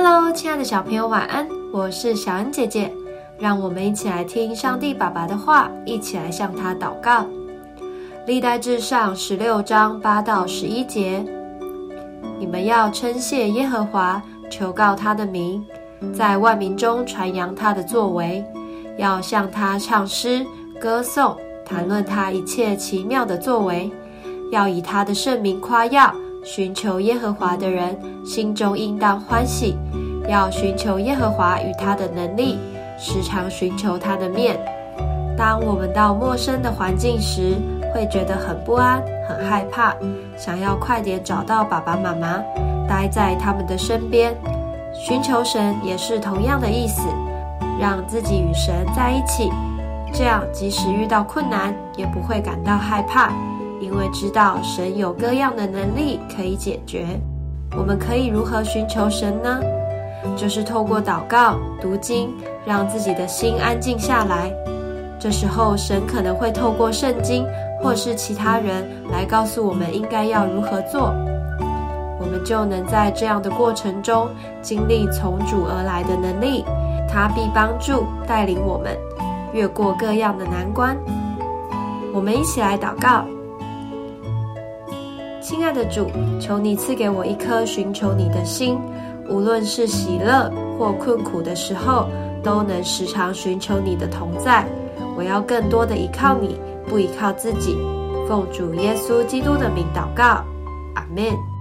Hello，亲爱的小朋友，晚安！我是小恩姐姐，让我们一起来听上帝爸爸的话，一起来向他祷告。历代至上十六章八到十一节，你们要称谢耶和华，求告他的名，在万民中传扬他的作为，要向他唱诗歌颂，谈论他一切奇妙的作为，要以他的圣名夸耀。寻求耶和华的人，心中应当欢喜；要寻求耶和华与他的能力，时常寻求他的面。当我们到陌生的环境时，会觉得很不安、很害怕，想要快点找到爸爸妈妈，待在他们的身边。寻求神也是同样的意思，让自己与神在一起，这样即使遇到困难，也不会感到害怕。因为知道神有各样的能力可以解决，我们可以如何寻求神呢？就是透过祷告、读经，让自己的心安静下来。这时候，神可能会透过圣经或是其他人来告诉我们应该要如何做，我们就能在这样的过程中经历从主而来的能力，他必帮助带领我们越过各样的难关。我们一起来祷告。亲爱的主，求你赐给我一颗寻求你的心，无论是喜乐或困苦的时候，都能时常寻求你的同在。我要更多的依靠你，不依靠自己。奉主耶稣基督的名祷告，阿门。